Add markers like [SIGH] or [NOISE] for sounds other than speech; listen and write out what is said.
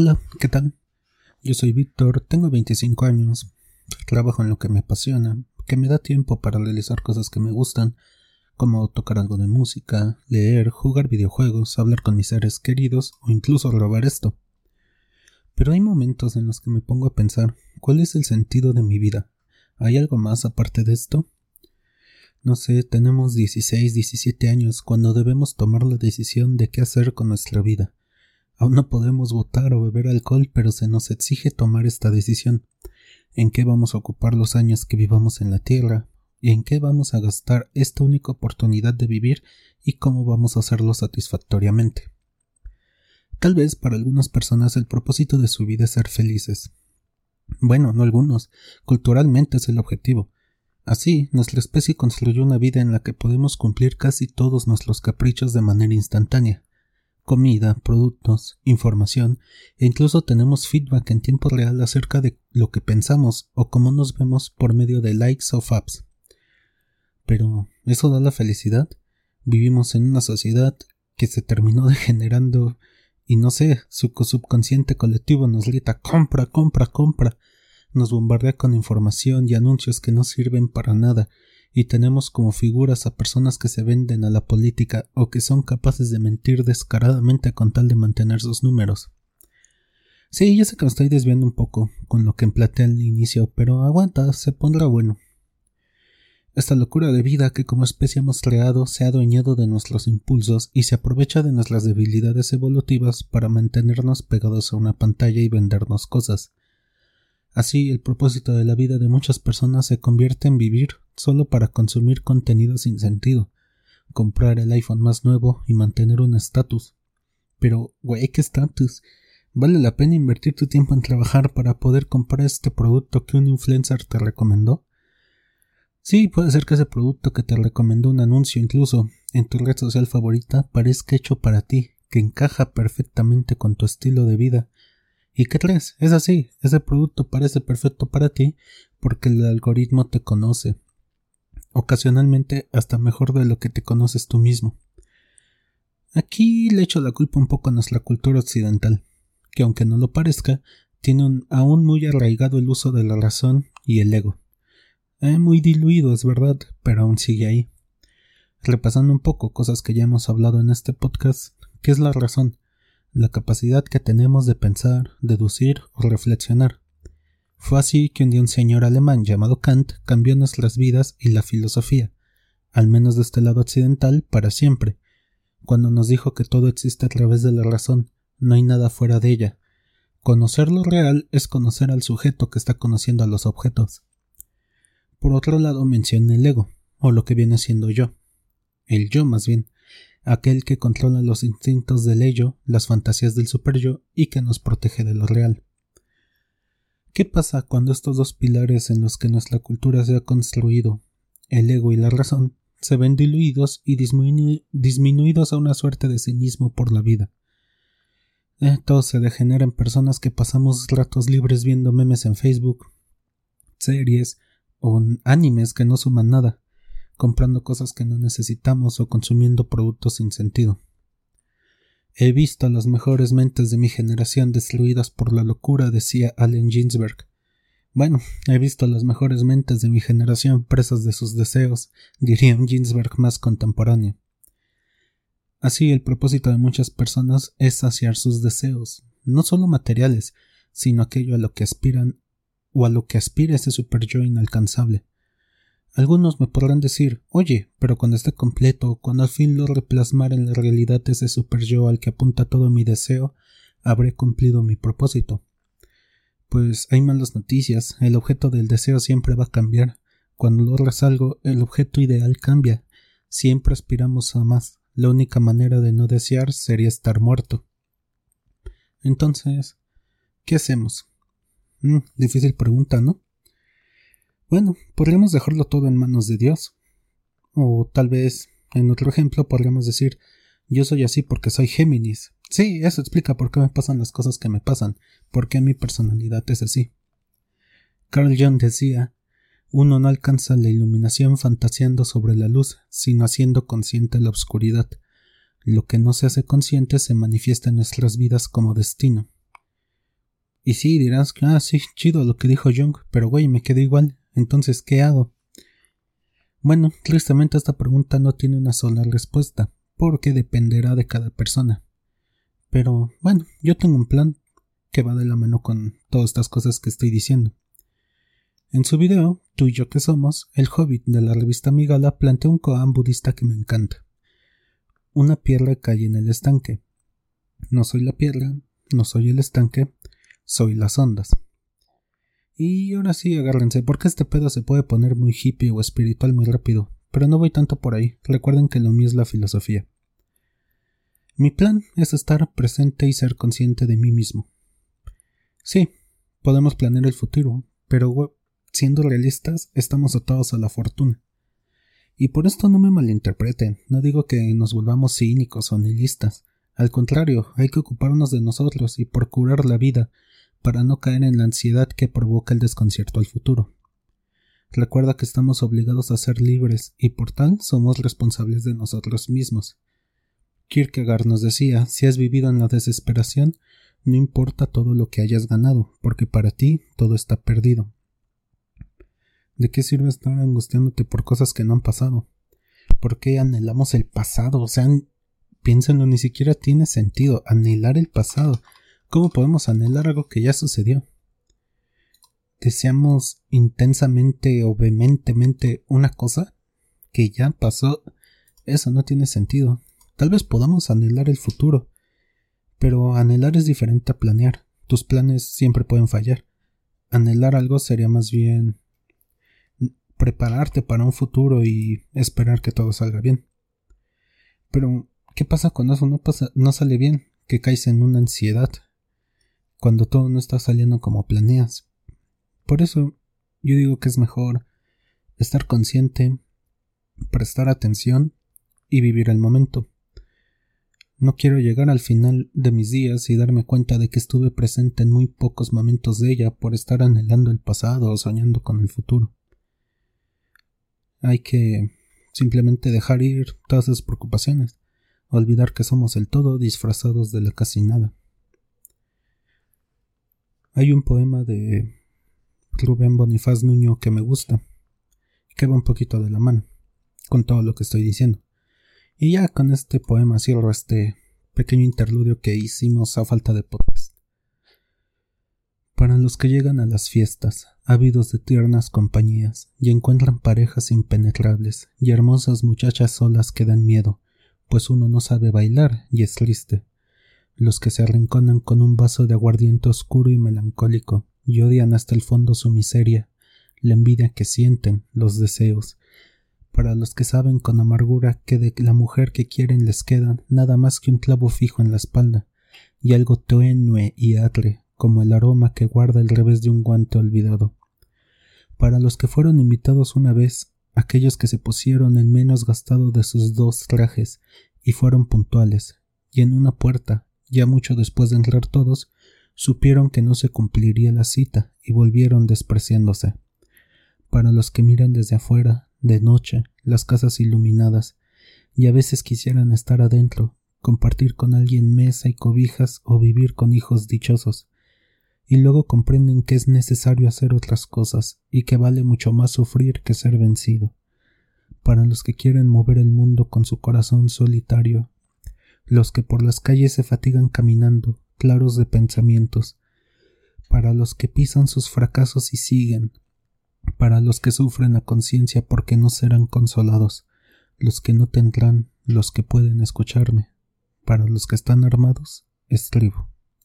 Hola, ¿qué tal? Yo soy Víctor, tengo 25 años, trabajo en lo que me apasiona, que me da tiempo para realizar cosas que me gustan, como tocar algo de música, leer, jugar videojuegos, hablar con mis seres queridos o incluso robar esto. Pero hay momentos en los que me pongo a pensar cuál es el sentido de mi vida. ¿Hay algo más aparte de esto? No sé, tenemos 16, 17 años cuando debemos tomar la decisión de qué hacer con nuestra vida. Aún no podemos votar o beber alcohol, pero se nos exige tomar esta decisión. ¿En qué vamos a ocupar los años que vivamos en la Tierra? ¿Y en qué vamos a gastar esta única oportunidad de vivir y cómo vamos a hacerlo satisfactoriamente? Tal vez para algunas personas el propósito de su vida es ser felices. Bueno, no algunos. Culturalmente es el objetivo. Así, nuestra especie construyó una vida en la que podemos cumplir casi todos nuestros caprichos de manera instantánea comida, productos, información e incluso tenemos feedback en tiempo real acerca de lo que pensamos o cómo nos vemos por medio de likes o faps. Pero, ¿eso da la felicidad? Vivimos en una sociedad que se terminó [LAUGHS] degenerando y no sé, su subconsciente colectivo nos grita compra, compra, compra, nos bombardea con información y anuncios que no sirven para nada y tenemos como figuras a personas que se venden a la política o que son capaces de mentir descaradamente con tal de mantener sus números. Sí, ya sé que me estoy desviando un poco con lo que emplaté al inicio, pero aguanta, se pondrá bueno. Esta locura de vida que como especie hemos creado se ha adueñado de nuestros impulsos y se aprovecha de nuestras debilidades evolutivas para mantenernos pegados a una pantalla y vendernos cosas. Así, el propósito de la vida de muchas personas se convierte en vivir solo para consumir contenido sin sentido, comprar el iPhone más nuevo y mantener un estatus. Pero, güey, ¿qué estatus? ¿Vale la pena invertir tu tiempo en trabajar para poder comprar este producto que un influencer te recomendó? Sí, puede ser que ese producto que te recomendó un anuncio incluso en tu red social favorita parezca hecho para ti, que encaja perfectamente con tu estilo de vida ¿Y qué crees? Es así, ese producto parece perfecto para ti porque el algoritmo te conoce, ocasionalmente hasta mejor de lo que te conoces tú mismo. Aquí le echo la culpa un poco a nuestra cultura occidental, que aunque no lo parezca, tiene aún muy arraigado el uso de la razón y el ego. Eh, muy diluido, es verdad, pero aún sigue ahí. Repasando un poco cosas que ya hemos hablado en este podcast, ¿qué es la razón? La capacidad que tenemos de pensar, deducir o reflexionar. Fue así que un día un señor alemán llamado Kant cambió nuestras vidas y la filosofía, al menos de este lado occidental, para siempre, cuando nos dijo que todo existe a través de la razón, no hay nada fuera de ella. Conocer lo real es conocer al sujeto que está conociendo a los objetos. Por otro lado menciona el ego, o lo que viene siendo yo. El yo más bien, aquel que controla los instintos del ello, las fantasías del superyo y que nos protege de lo real. ¿Qué pasa cuando estos dos pilares en los que nuestra cultura se ha construido, el ego y la razón, se ven diluidos y disminuidos a una suerte de cinismo por la vida? Todo se degenera en personas que pasamos ratos libres viendo memes en Facebook, series o animes que no suman nada comprando cosas que no necesitamos o consumiendo productos sin sentido. He visto a las mejores mentes de mi generación destruidas por la locura, decía Allen Ginsberg. Bueno, he visto a las mejores mentes de mi generación presas de sus deseos, diría un Ginsberg más contemporáneo. Así el propósito de muchas personas es saciar sus deseos, no solo materiales, sino aquello a lo que aspiran o a lo que aspira ese super yo inalcanzable. Algunos me podrán decir, oye, pero cuando esté completo, cuando al fin logre plasmar en la realidad ese super yo al que apunta todo mi deseo, habré cumplido mi propósito. Pues hay malas noticias, el objeto del deseo siempre va a cambiar. Cuando logras algo, el objeto ideal cambia. Siempre aspiramos a más. La única manera de no desear sería estar muerto. Entonces, ¿qué hacemos? Mm, difícil pregunta, ¿no? Bueno, podríamos dejarlo todo en manos de Dios. O tal vez, en otro ejemplo, podríamos decir, yo soy así porque soy Géminis. Sí, eso explica por qué me pasan las cosas que me pasan, por qué mi personalidad es así. Carl Jung decía, uno no alcanza la iluminación fantaseando sobre la luz, sino haciendo consciente la oscuridad. Lo que no se hace consciente se manifiesta en nuestras vidas como destino. Y sí, dirás que, ah, sí, chido lo que dijo Jung, pero güey, me quedé igual. Entonces, ¿qué hago? Bueno, tristemente esta pregunta no tiene una sola respuesta, porque dependerá de cada persona. Pero, bueno, yo tengo un plan que va de la mano con todas estas cosas que estoy diciendo. En su video, Tú y yo que somos, el hobbit de la revista Migala plantea un koan budista que me encanta. Una piedra cae en el estanque. No soy la piedra, no soy el estanque, soy las ondas. Y ahora sí, agárrense, porque este pedo se puede poner muy hippie o espiritual muy rápido, pero no voy tanto por ahí, recuerden que lo mío es la filosofía. Mi plan es estar presente y ser consciente de mí mismo. Sí, podemos planear el futuro, pero siendo realistas, estamos atados a la fortuna. Y por esto no me malinterpreten, no digo que nos volvamos cínicos o nihilistas, al contrario, hay que ocuparnos de nosotros y procurar la vida para no caer en la ansiedad que provoca el desconcierto al futuro. Recuerda que estamos obligados a ser libres y por tal somos responsables de nosotros mismos. Kierkegaard nos decía, si has vivido en la desesperación, no importa todo lo que hayas ganado, porque para ti todo está perdido. ¿De qué sirve estar angustiándote por cosas que no han pasado? ¿Por qué anhelamos el pasado? O sea, piénsenlo, ni siquiera tiene sentido anhelar el pasado. ¿Cómo podemos anhelar algo que ya sucedió? ¿Deseamos intensamente o vehementemente una cosa que ya pasó? Eso no tiene sentido. Tal vez podamos anhelar el futuro, pero anhelar es diferente a planear. Tus planes siempre pueden fallar. Anhelar algo sería más bien prepararte para un futuro y esperar que todo salga bien. Pero, ¿qué pasa cuando eso no, pasa, no sale bien? Que caes en una ansiedad, cuando todo no está saliendo como planeas. Por eso yo digo que es mejor estar consciente, prestar atención y vivir el momento. No quiero llegar al final de mis días y darme cuenta de que estuve presente en muy pocos momentos de ella por estar anhelando el pasado o soñando con el futuro. Hay que simplemente dejar ir todas esas preocupaciones, olvidar que somos el todo disfrazados de la casi nada. Hay un poema de Rubén Bonifaz Nuño que me gusta, que va un poquito de la mano con todo lo que estoy diciendo. Y ya con este poema cierro este pequeño interludio que hicimos a falta de podcast. Para los que llegan a las fiestas, ávidos de tiernas compañías, y encuentran parejas impenetrables y hermosas muchachas solas que dan miedo, pues uno no sabe bailar y es triste, los que se arrinconan con un vaso de aguardiente oscuro y melancólico, y odian hasta el fondo su miseria, la envidia que sienten, los deseos, para los que saben con amargura que de la mujer que quieren les queda nada más que un clavo fijo en la espalda, y algo tenue y atre, como el aroma que guarda el revés de un guante olvidado. Para los que fueron invitados una vez, aquellos que se pusieron el menos gastado de sus dos trajes y fueron puntuales, y en una puerta, ya mucho después de entrar todos, supieron que no se cumpliría la cita y volvieron despreciándose. Para los que miran desde afuera, de noche, las casas iluminadas, y a veces quisieran estar adentro, compartir con alguien mesa y cobijas o vivir con hijos dichosos, y luego comprenden que es necesario hacer otras cosas y que vale mucho más sufrir que ser vencido. Para los que quieren mover el mundo con su corazón solitario los que por las calles se fatigan caminando, claros de pensamientos, para los que pisan sus fracasos y siguen, para los que sufren a conciencia porque no serán consolados, los que no tendrán, los que pueden escucharme, para los que están armados, escribo.